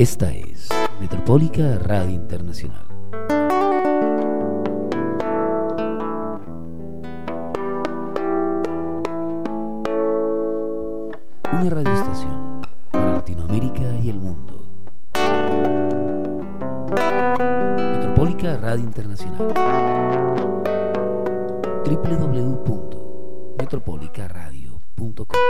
Esta es Metropólica Radio Internacional. Una radioestación para Latinoamérica y el mundo. Metropólica Radio Internacional. www.metropolicaradio.com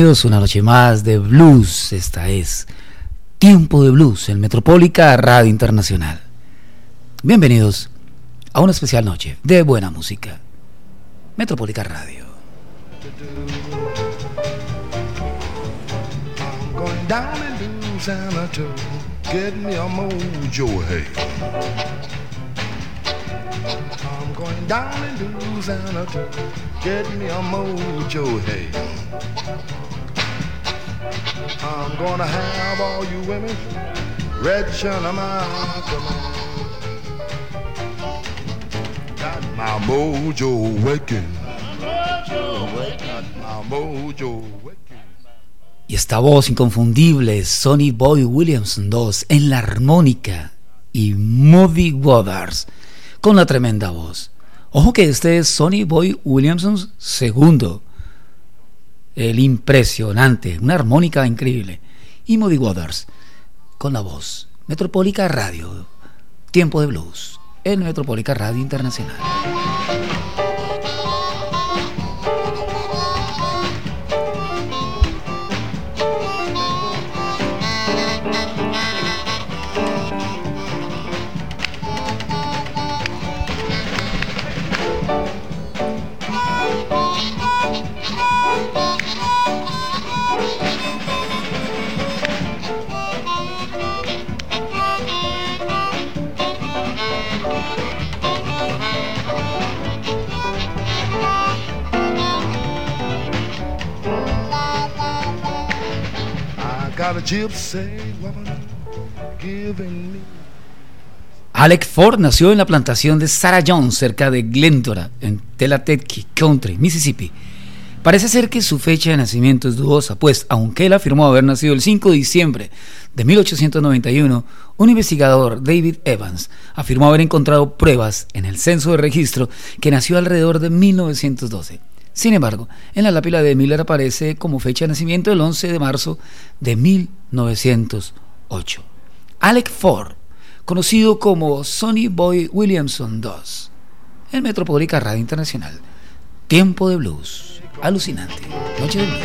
Bienvenidos una noche más de blues. Esta es Tiempo de Blues en Metropólica Radio Internacional. Bienvenidos a una especial noche de buena música. Metropólica Radio. I'm gonna have all you women my Got my waking. Got my mojo waking. Y esta voz inconfundible, Sonny Boy Williamson 2 en la armónica y Moody Waters con la tremenda voz. Ojo que este es Sonny Boy Williamson segundo. El impresionante, una armónica increíble. Y Moody Waters con la voz. Metropólica Radio, Tiempo de Blues, en Metropólica Radio Internacional. Alec Ford nació en la plantación de Sarah Jones, cerca de Glendora, en Telatetki Country, Mississippi. Parece ser que su fecha de nacimiento es dudosa, pues aunque él afirmó haber nacido el 5 de diciembre de 1891, un investigador, David Evans, afirmó haber encontrado pruebas en el censo de registro que nació alrededor de 1912. Sin embargo, en la lápida de Miller aparece como fecha de nacimiento el 11 de marzo de 1908. Alec Ford, conocido como Sonny Boy Williamson II, en Metropolitana Radio Internacional. Tiempo de blues. Alucinante. Noche de blues.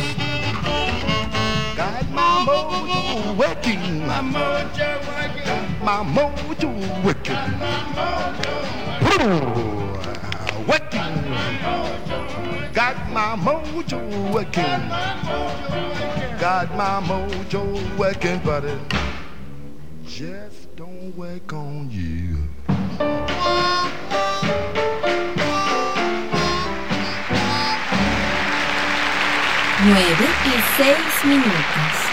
Got my mojo working. Got my mojo working, but it just don't work on you. Nueve y seis minutos.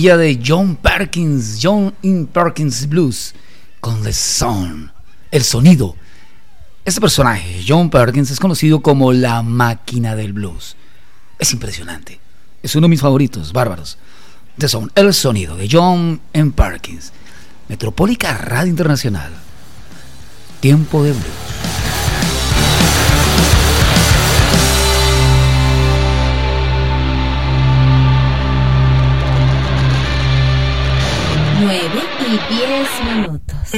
de John Perkins, John in Perkins Blues, con The Sound, el sonido. Este personaje, John Perkins, es conocido como la máquina del blues. Es impresionante. Es uno de mis favoritos, bárbaros. The Sound, el sonido de John M. Perkins. Metropólica Radio Internacional. Tiempo de blues. minutos.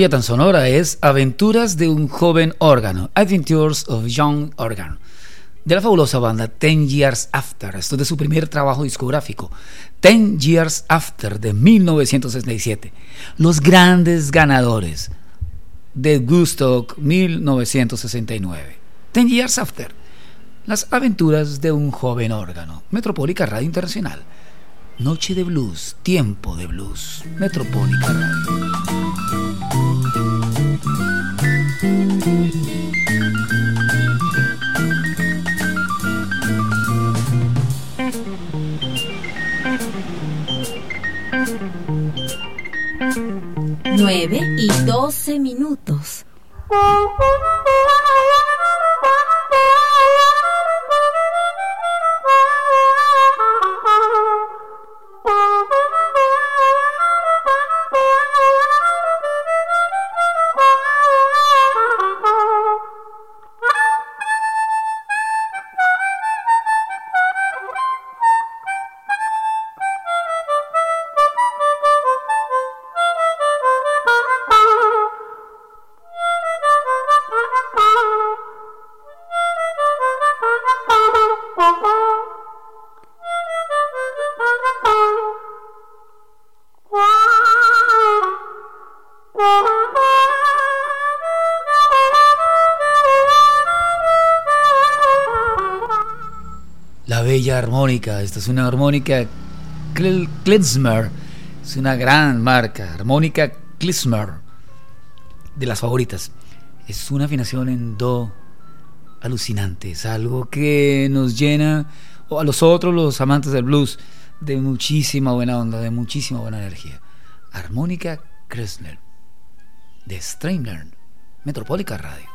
Joya tan sonora es Aventuras de un joven órgano, Adventures of Young Organ, de la fabulosa banda Ten Years After, esto es de su primer trabajo discográfico, Ten Years After de 1967, los grandes ganadores de Gustock 1969, Ten Years After, las aventuras de un joven órgano, Metropólica Radio Internacional. Noche de Blues, Tiempo de Blues, Metropólica Radio. Nueve y doce minutos. Bella armónica, esta es una armónica Kl- Klezmer, es una gran marca, armónica Klezmer, de las favoritas. Es una afinación en do alucinante, es algo que nos llena, a los otros, los amantes del blues, de muchísima buena onda, de muchísima buena energía. Armónica Klezmer, de Streamler, Metropólica Radio.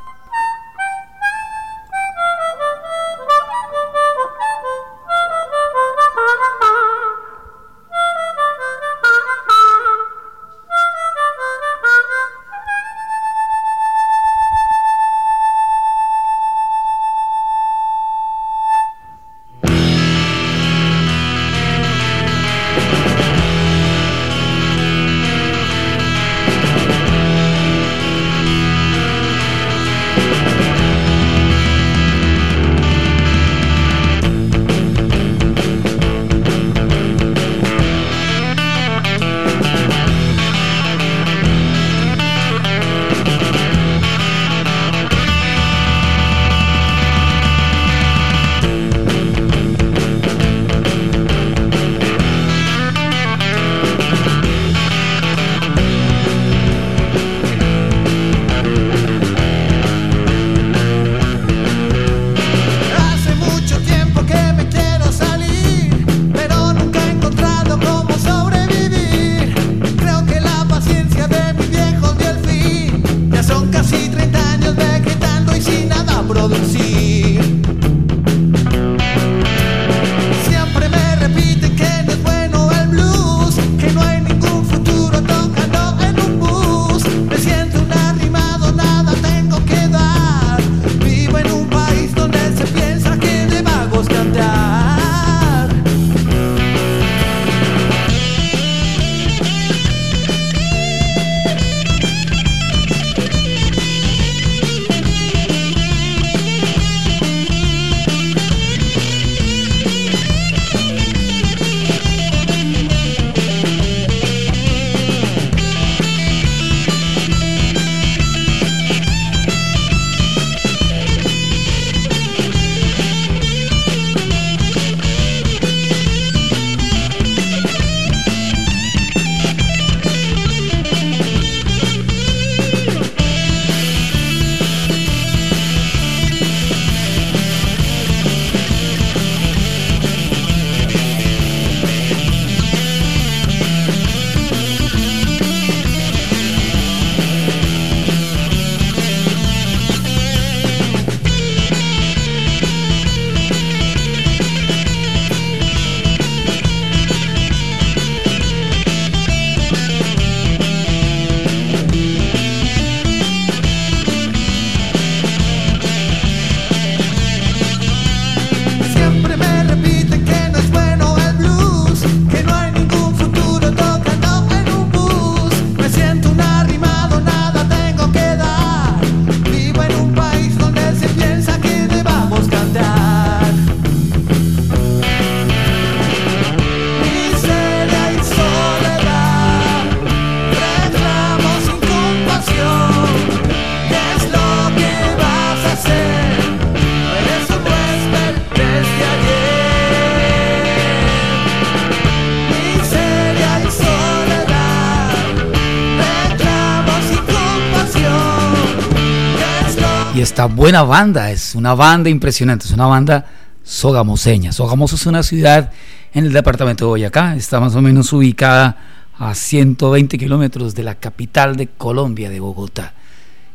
Buena banda es una banda impresionante, es una banda sogamoseña. Sogamoso es una ciudad en el departamento de Boyacá, está más o menos ubicada a 120 kilómetros de la capital de Colombia, de Bogotá.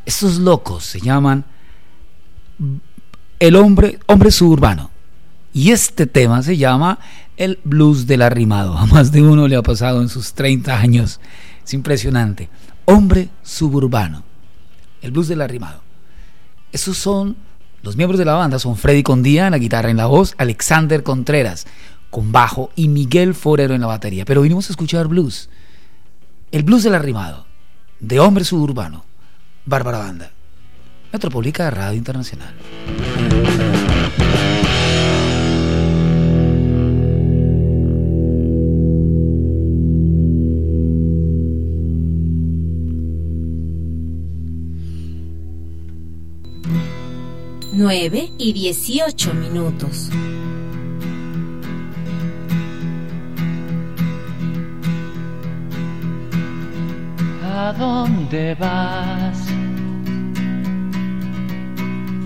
Estos locos se llaman el hombre, hombre suburbano. Y este tema se llama el blues del arrimado. A más de uno le ha pasado en sus 30 años. Es impresionante. Hombre suburbano. El blues del arrimado. Esos son los miembros de la banda son Freddy Condía en la guitarra en la voz, Alexander Contreras con bajo y Miguel Forero en la batería. Pero vinimos a escuchar blues. El blues del arrimado, de hombre suburbano, Bárbara Banda. Metropolica Radio Internacional. Nueve y dieciocho minutos. ¿A dónde vas?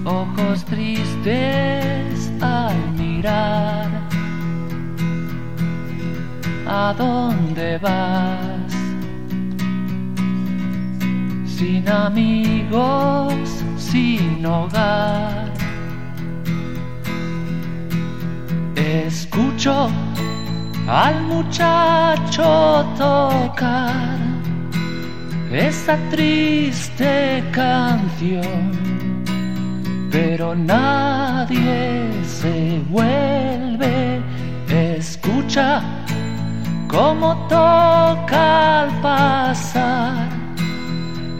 Ojos tristes al mirar. ¿A dónde vas? Sin amigos, sin hogar. Escucho al muchacho tocar esa triste canción, pero nadie se vuelve, escucha cómo toca al pasar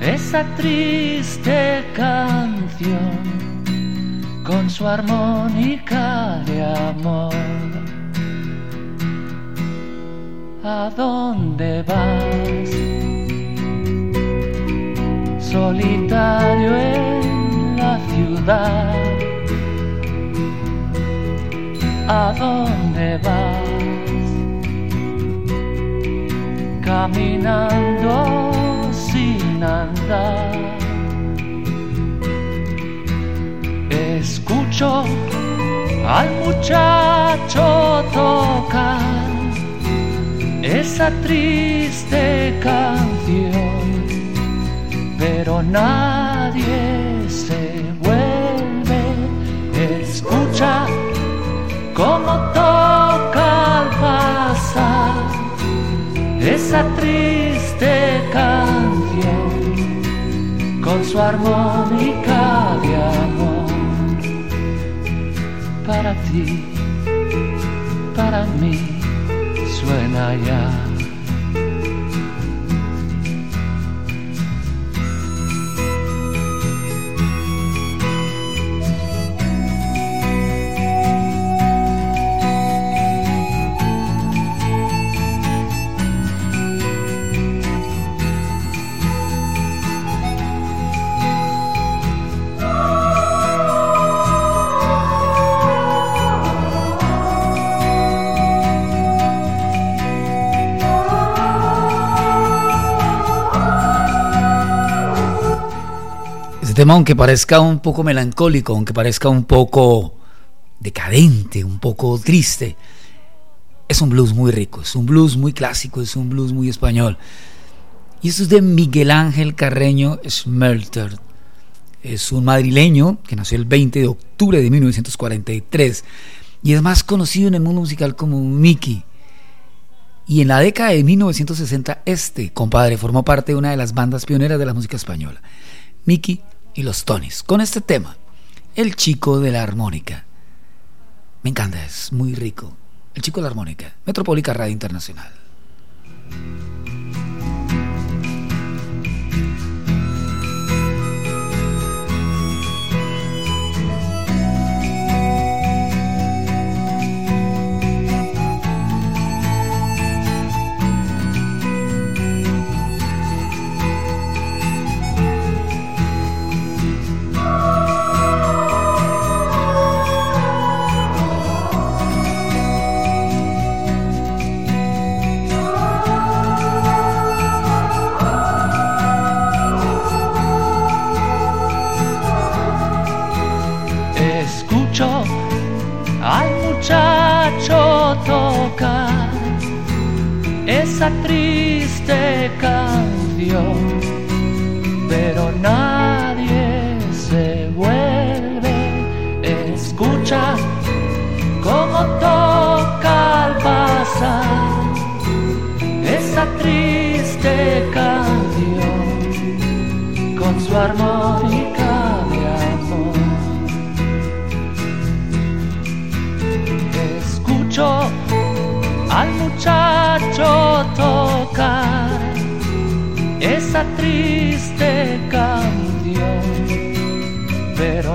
esa triste canción con su armónica de amor. ¿A dónde vas? solitario en la ciudad. ¿A dónde vas? Caminando Escucho al muchacho tocar esa triste canción pero nadie se vuelve. Escucha cómo toca al pasar esa triste canción su armónica de amor. Para ti, para mí, suena ya. Tema, aunque parezca un poco melancólico, aunque parezca un poco decadente, un poco triste, es un blues muy rico, es un blues muy clásico, es un blues muy español. Y esto es de Miguel Ángel Carreño Schmelter. Es un madrileño que nació el 20 de octubre de 1943 y es más conocido en el mundo musical como Mickey. Y en la década de 1960, este compadre formó parte de una de las bandas pioneras de la música española. Mickey y los Tonys con este tema, El chico de la armónica. Me encanta, es muy rico. El chico de la armónica, Metropólica Radio Internacional. Esa triste canción, pero nadie se vuelve. Escucha cómo toca al pasar esa triste canción con su armónica de amor. Escucho al muchacho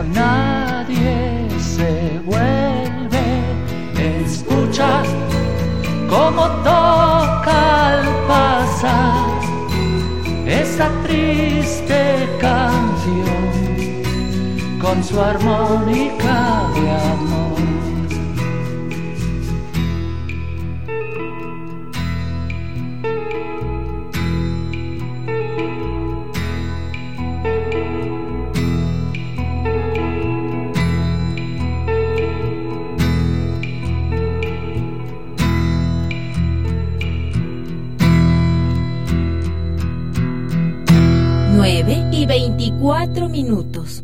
nadie se vuelve. Escucha cómo toca al pasar esa triste canción con su armónica veinticuatro minutos.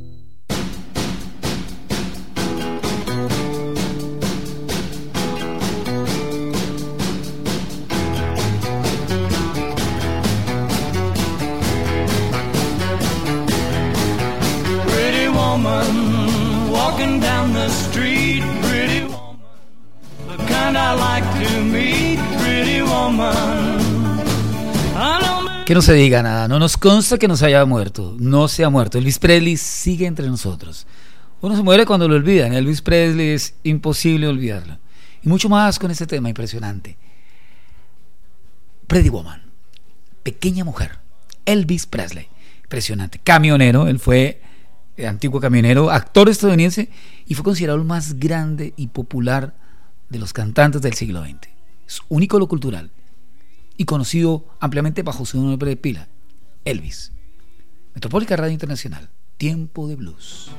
Pretty woman Que no se diga nada, no nos consta que no se haya muerto, no se ha muerto. Elvis Presley sigue entre nosotros. Uno se muere cuando lo olvidan, Elvis Presley es imposible olvidarlo. Y mucho más con este tema impresionante. Pretty Woman, pequeña mujer, Elvis Presley, impresionante, camionero, él fue eh, antiguo camionero, actor estadounidense y fue considerado el más grande y popular de los cantantes del siglo XX. Es un ícono cultural y conocido ampliamente bajo su nombre de pila, Elvis. Metropólica Radio Internacional, Tiempo de Blues.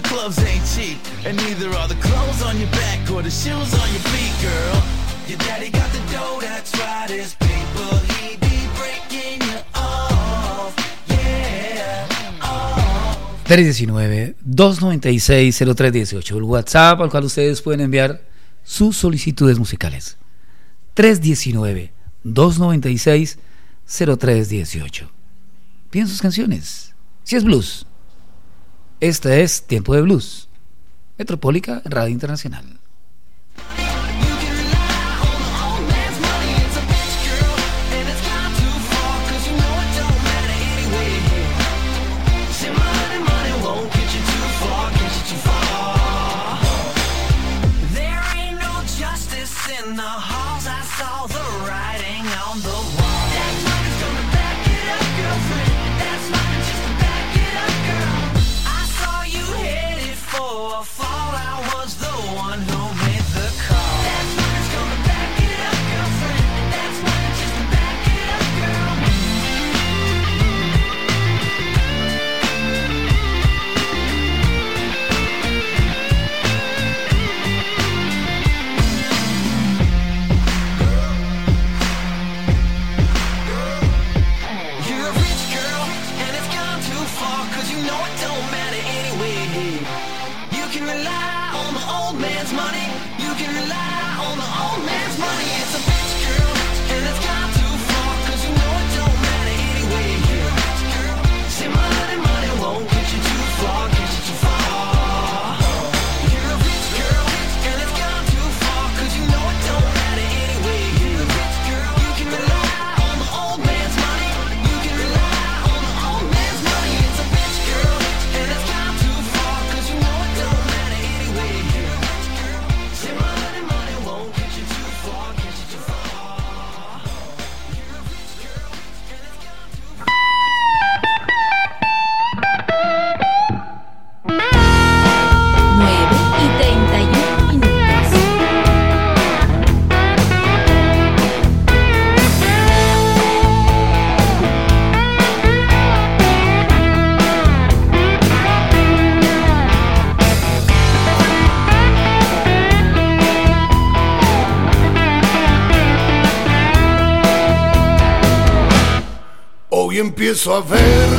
the clubs ain't cheap, and neither are the clothes on your back or the shoes on your feet, 319-296-0318, el WhatsApp al cual ustedes pueden enviar sus solicitudes musicales. 319-296-0318. Piden sus canciones. Si es blues, este es Tiempo de Blues. Metropólica Radio Internacional. pessoa ver.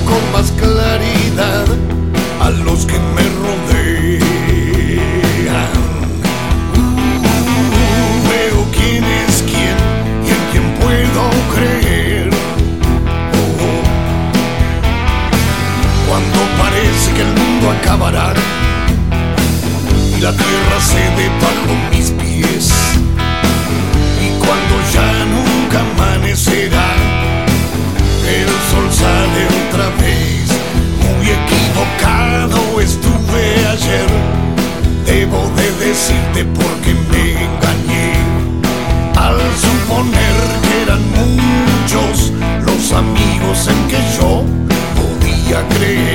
creia.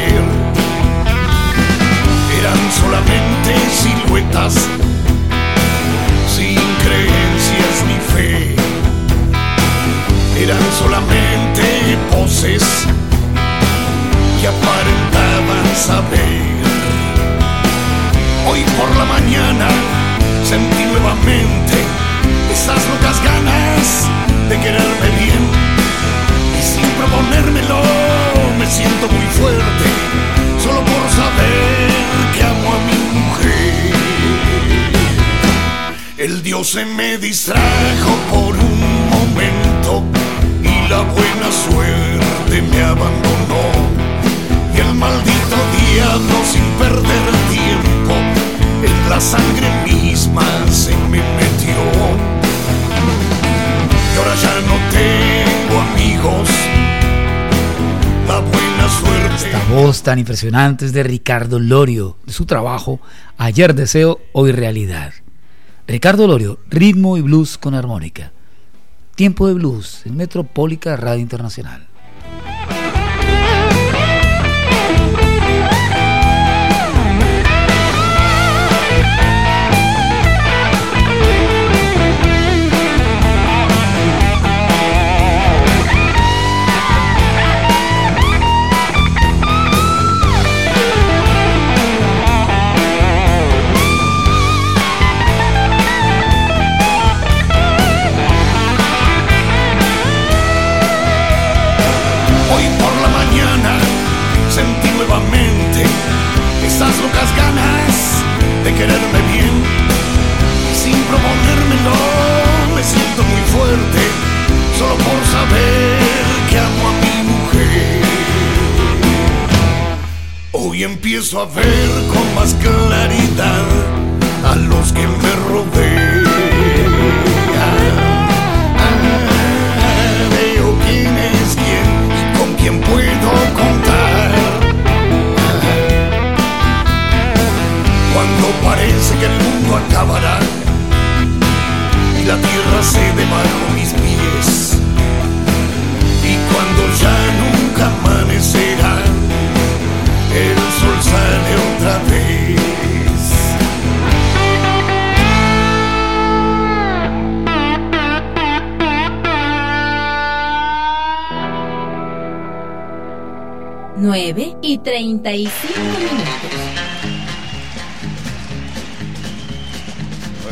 Se me distrajo por un momento y la buena suerte me abandonó. Y el maldito diablo sin perder tiempo en la sangre misma se me metió. Y ahora ya no tengo amigos. La buena suerte. Esta voz tan impresionante es de Ricardo Lorio, de su trabajo Ayer Deseo, Hoy Realidad. Ricardo Lorio, ritmo y blues con armónica. Tiempo de blues en Metropólica Radio Internacional. Empiezo a ver con más claridad a los que me rodean. Veo quién es quién y con quién puedo contar. Cuando parece que el mundo acabará y la tierra cede bajo mis pies. Y cuando ya nunca amanecerá, 9 y 35 minutos.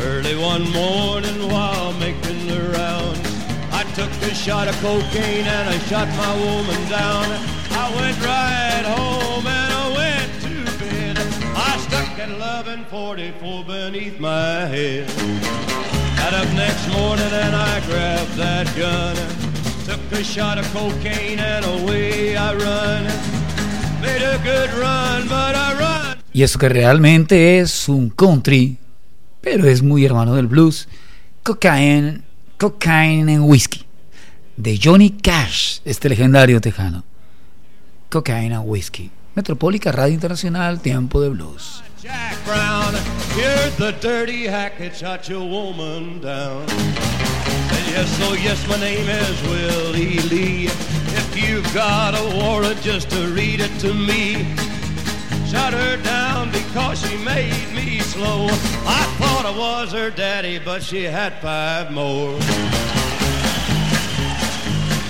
Early one morning while making the rounds, I took a shot of cocaine and I shot my woman down. I went right home At 1144 beneath my head. Got up next morning and I grabbed that gun. Took a shot of cocaine and away I run. Made a good run, but I run. Y eso que realmente es un country, pero es muy hermano del blues, Cocaine, Cocaine and Whiskey, de Johnny Cash, este legendario tejano. Cocaine and Whiskey, Metropólica Radio Internacional, Tiempo de Blues. Jack Brown, you're the dirty hack that shot your woman down. And yes, oh yes, my name is Willie Lee. If you've got a warrant, just to read it to me. Shot her down because she made me slow. I thought I was her daddy, but she had five more.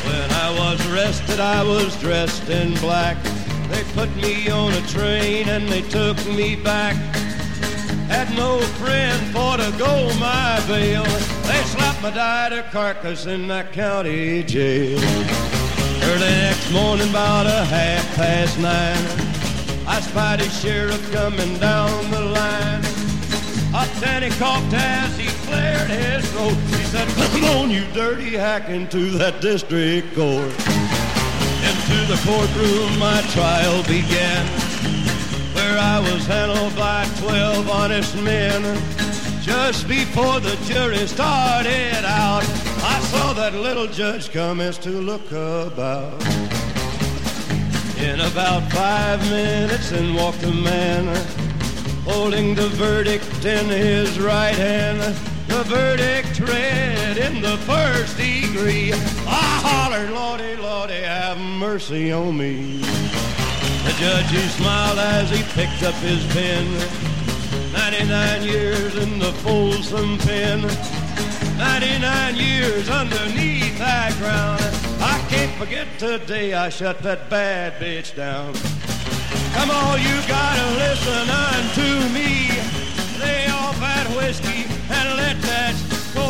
When I was arrested, I was dressed in black. They put me on a train and they took me back. Had no friend for to go my bail. They slapped my died carcass in that county jail. Early next morning, about a half past nine, I spied a sheriff coming down the line. Up then he coughed as he cleared his throat. He said, Come on, you dirty hack, into that district court. The courtroom my trial began, where I was handled by twelve honest men. Just before the jury started out, I saw that little judge come as to look about. In about five minutes, in walked a man holding the verdict in his right hand the verdict read in the first degree. I hollered, Lordy, Lordy, have mercy on me. The judge, he smiled as he picked up his pen. 99 years in the Folsom pen. 99 years underneath that ground. I can't forget the day I shut that bad bitch down. Come on, you gotta listen unto me. Lay off that whiskey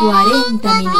40 minutos.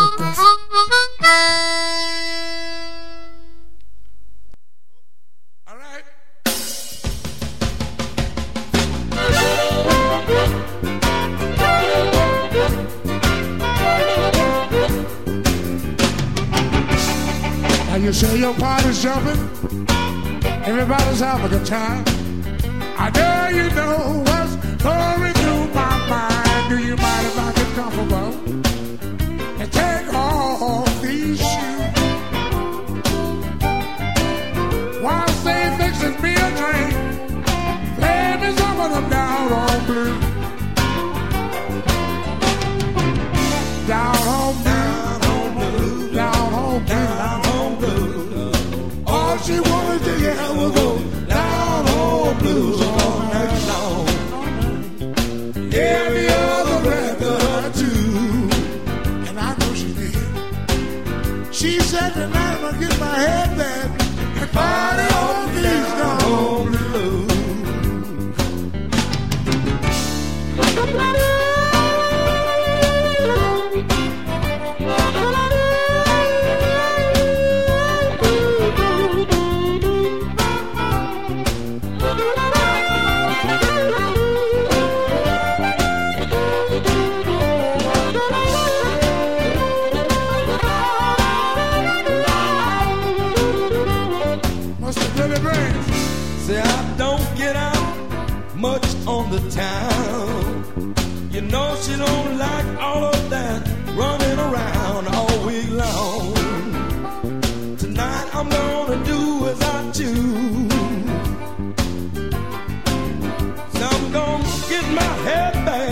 much on the town. You know she don't like all of that running around all week long. Tonight I'm gonna do as I choose. So I'm gonna get my head back.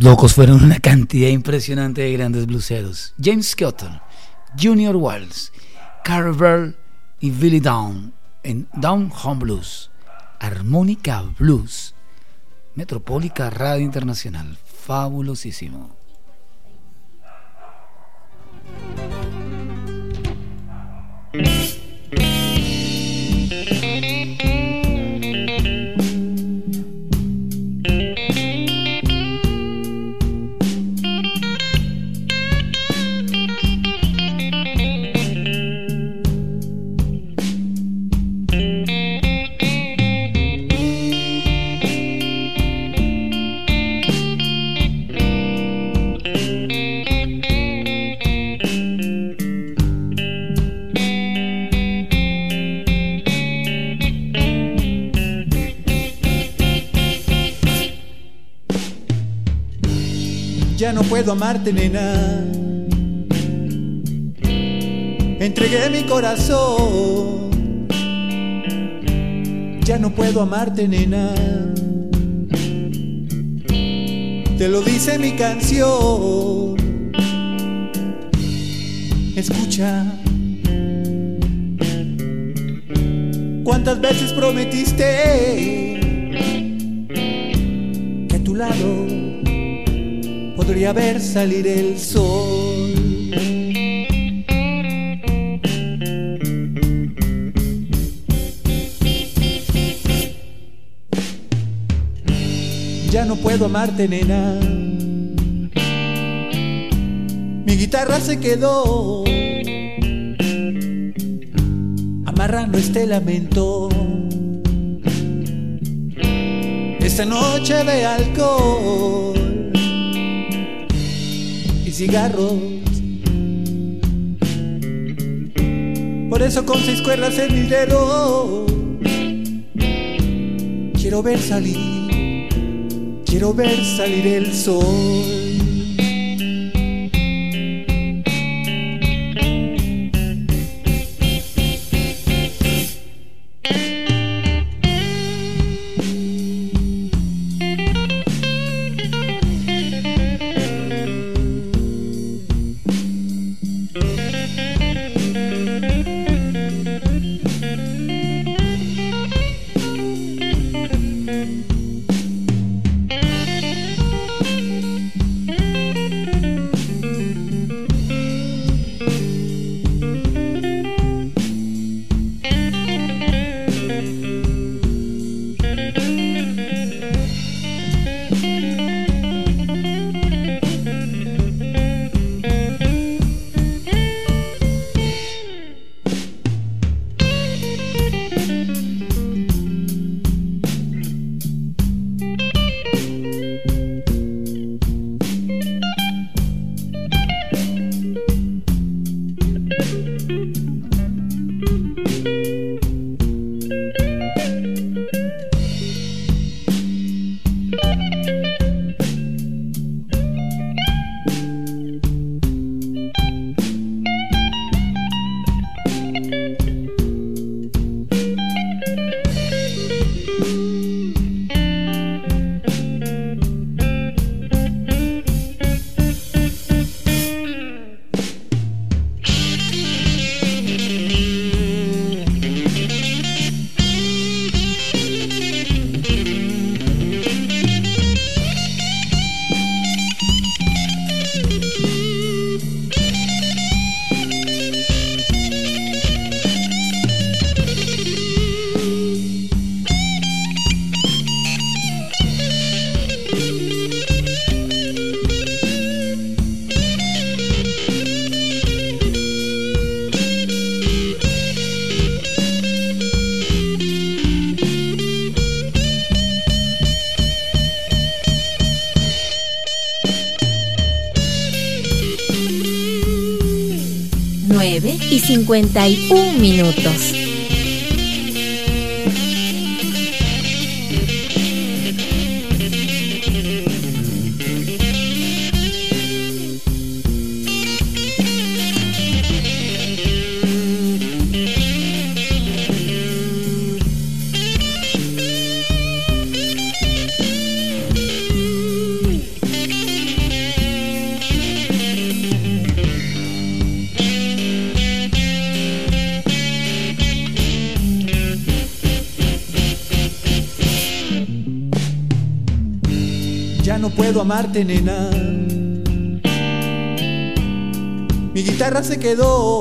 Los locos fueron una cantidad impresionante de grandes bluseros. James Scotton, Junior Wells, Carver y Billy Down en Down Home Blues, Armónica Blues, Metropólica Radio Internacional. Fabulosísimo. puedo amarte, nena. Entregué mi corazón. Ya no puedo amarte, nena. Te lo dice mi canción. Escucha. ¿Cuántas veces prometiste que a tu lado? podría ver salir el sol. Ya no puedo amarte, nena. Mi guitarra se quedó amarrando este lamento. Esta noche de alcohol cigarros. Por eso con seis cuerdas en mis dedos quiero ver salir, quiero ver salir el sol. 51 minutos. Puedo amarte, nena. Mi guitarra se quedó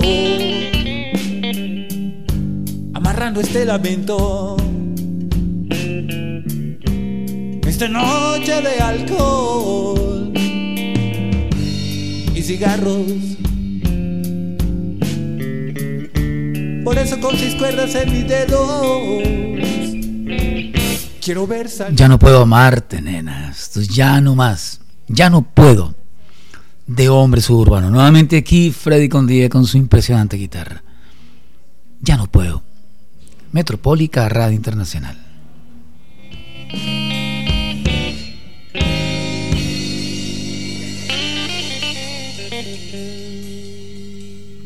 amarrando este lamento. Esta noche de alcohol y cigarros. Por eso con seis cuerdas en mis dedos quiero ver. Ya no puedo amarte, ya no más. Ya no puedo. De hombre suburbano. Nuevamente aquí Freddy Condie con su impresionante guitarra. Ya no puedo. Metropólica Radio Internacional.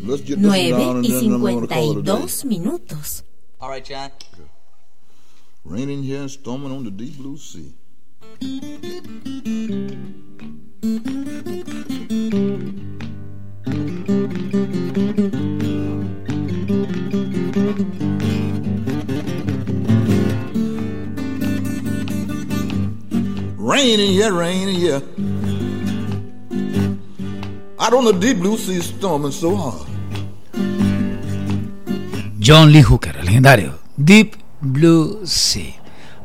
Let's get this 9 down and y then I'm gonna call it a day. 52 minutos. All right, John. Raining here and storming on the deep blue sea. Raining here, raining here. Out on the deep blue sea, storming so hard. John Lee Hooker, legendario. Deep Blue Sea.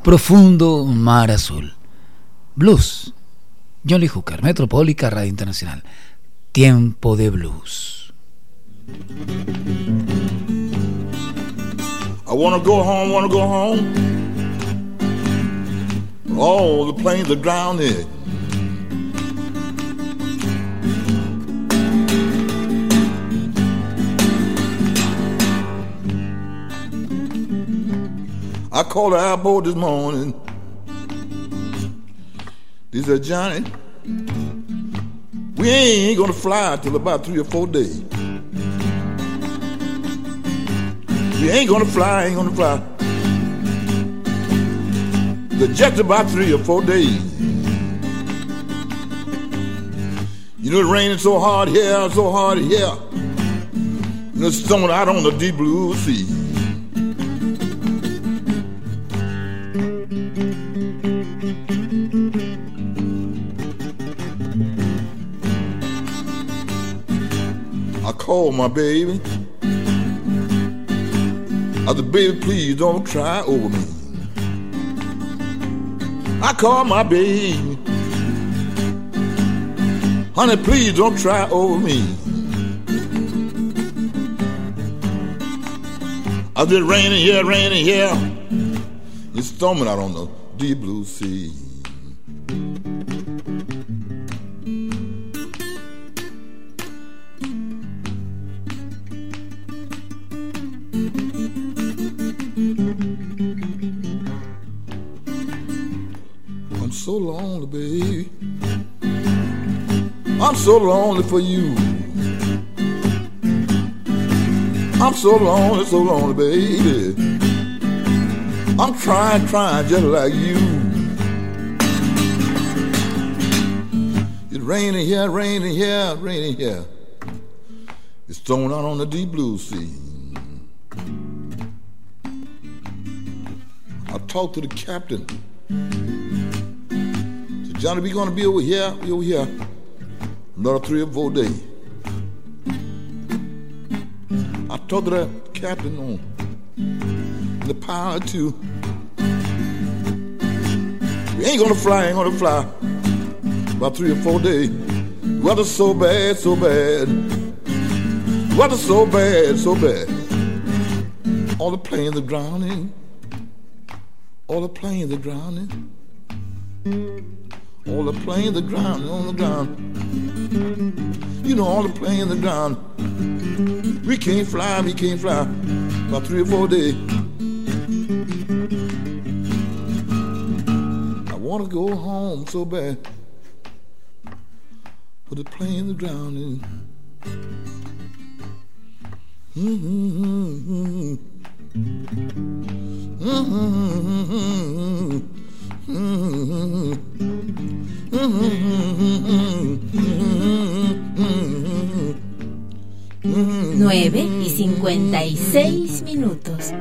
Profundo mar azul. Blues. John Lee Hooker, Metropólica Radio Internacional. Tiempo de blues. I wanna go home, wanna go home. Oh, the planes are grounded. I called Albo this morning. He said, Johnny, we ain't gonna fly till about three or four days. We ain't gonna fly, ain't gonna fly. The jet's about three or four days. You know, it's raining so hard here, so hard here. And it's storming out on the deep blue sea. My baby. I said, baby, please don't cry over me. I called my baby. Honey, please don't cry over me. I said, raining here, raining here. It's storming out on the deep blue sea. So lonely for you. I'm so lonely, so lonely, baby. I'm trying, trying just like you. It's raining here, raining here, raining here. It's thrown out on the deep blue sea. I talked to the captain. Said, Johnny, we gonna be over here, we over here. Another three or four days. I told to that captain on the power to. We ain't gonna fly, ain't gonna fly. About three or four days. Weather so bad, so bad. Weather so bad, so bad. All the planes are drowning. All the planes are drowning. All the planes are drowning on the ground. You know all the plane in the ground. We can't fly, we can't fly. About three or four days. I wanna go home so bad. But the plane the ground Hmm mm-hmm. Mm-hmm. Mm-hmm. mm-hmm. Nueve y cincuenta y seis minutos.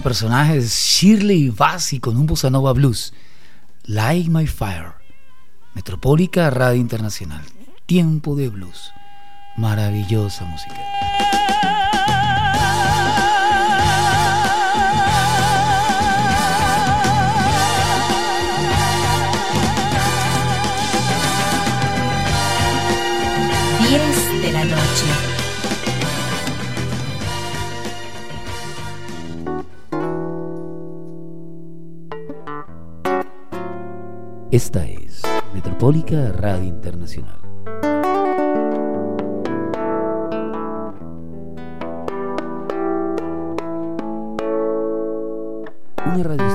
Hermosa personaje es Shirley Bassey con un bossa nova blues. Light My Fire. Metropólica Radio Internacional. Tiempo de blues. Maravillosa música. Esta es Metropólica Radio Internacional. Una radioestación